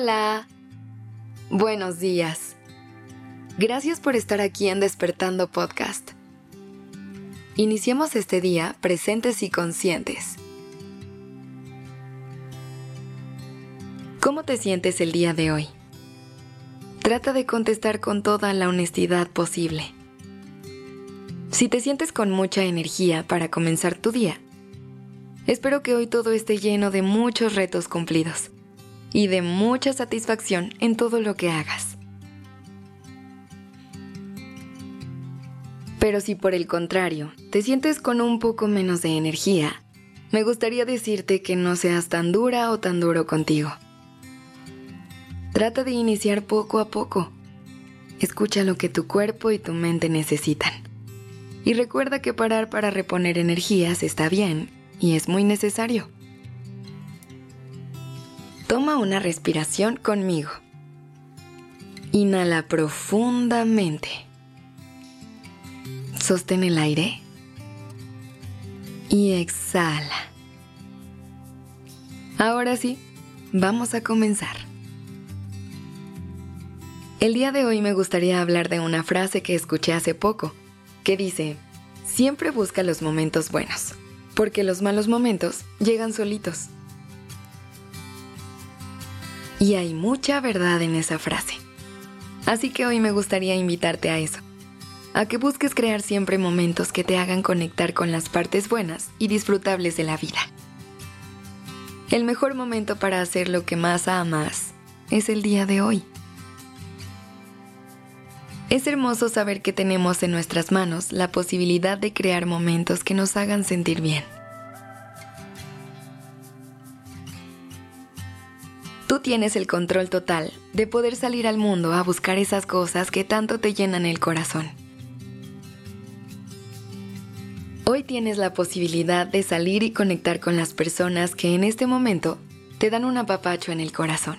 Hola. Buenos días. Gracias por estar aquí en Despertando Podcast. Iniciemos este día presentes y conscientes. ¿Cómo te sientes el día de hoy? Trata de contestar con toda la honestidad posible. Si te sientes con mucha energía para comenzar tu día, espero que hoy todo esté lleno de muchos retos cumplidos y de mucha satisfacción en todo lo que hagas. Pero si por el contrario te sientes con un poco menos de energía, me gustaría decirte que no seas tan dura o tan duro contigo. Trata de iniciar poco a poco. Escucha lo que tu cuerpo y tu mente necesitan. Y recuerda que parar para reponer energías está bien y es muy necesario. Toma una respiración conmigo. Inhala profundamente. Sostén el aire. Y exhala. Ahora sí, vamos a comenzar. El día de hoy me gustaría hablar de una frase que escuché hace poco, que dice, siempre busca los momentos buenos, porque los malos momentos llegan solitos. Y hay mucha verdad en esa frase. Así que hoy me gustaría invitarte a eso, a que busques crear siempre momentos que te hagan conectar con las partes buenas y disfrutables de la vida. El mejor momento para hacer lo que más amas es el día de hoy. Es hermoso saber que tenemos en nuestras manos la posibilidad de crear momentos que nos hagan sentir bien. Tienes el control total de poder salir al mundo a buscar esas cosas que tanto te llenan el corazón. Hoy tienes la posibilidad de salir y conectar con las personas que en este momento te dan un apapacho en el corazón.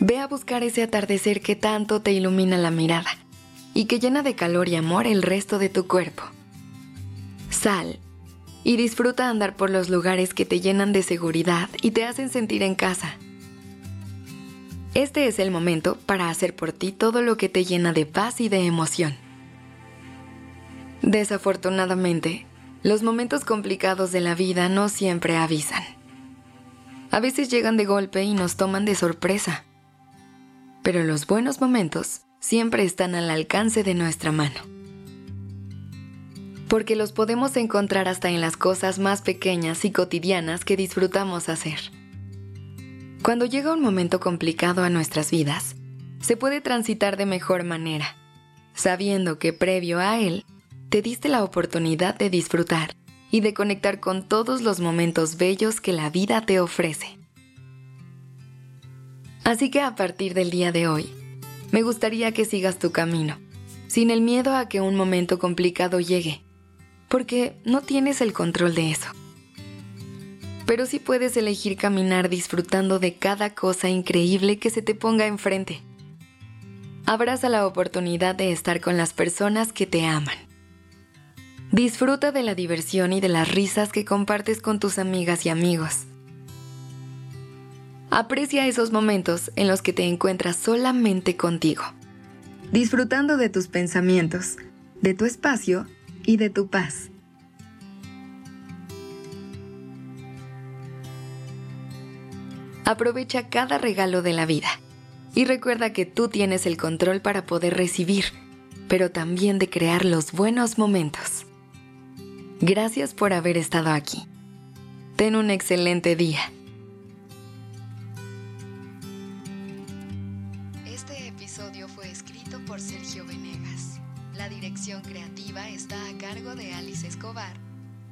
Ve a buscar ese atardecer que tanto te ilumina la mirada y que llena de calor y amor el resto de tu cuerpo. Sal y disfruta andar por los lugares que te llenan de seguridad y te hacen sentir en casa. Este es el momento para hacer por ti todo lo que te llena de paz y de emoción. Desafortunadamente, los momentos complicados de la vida no siempre avisan. A veces llegan de golpe y nos toman de sorpresa. Pero los buenos momentos siempre están al alcance de nuestra mano porque los podemos encontrar hasta en las cosas más pequeñas y cotidianas que disfrutamos hacer. Cuando llega un momento complicado a nuestras vidas, se puede transitar de mejor manera, sabiendo que previo a él, te diste la oportunidad de disfrutar y de conectar con todos los momentos bellos que la vida te ofrece. Así que a partir del día de hoy, me gustaría que sigas tu camino, sin el miedo a que un momento complicado llegue porque no tienes el control de eso. Pero sí puedes elegir caminar disfrutando de cada cosa increíble que se te ponga enfrente. Abraza la oportunidad de estar con las personas que te aman. Disfruta de la diversión y de las risas que compartes con tus amigas y amigos. Aprecia esos momentos en los que te encuentras solamente contigo, disfrutando de tus pensamientos, de tu espacio y de tu paz. Aprovecha cada regalo de la vida y recuerda que tú tienes el control para poder recibir, pero también de crear los buenos momentos. Gracias por haber estado aquí. Ten un excelente día. Este episodio fue escrito por Sergio Venegas. La dirección creativa está a cargo de Alice Escobar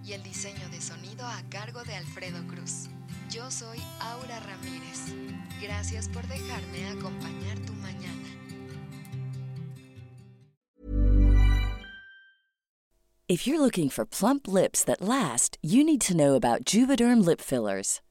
y el diseño de sonido a cargo de Alfredo Cruz. Yo soy Aura Ramírez. Gracias por dejarme acompañar tu mañana. If you're looking for plump lips that last, you need to know about Juvederm lip fillers.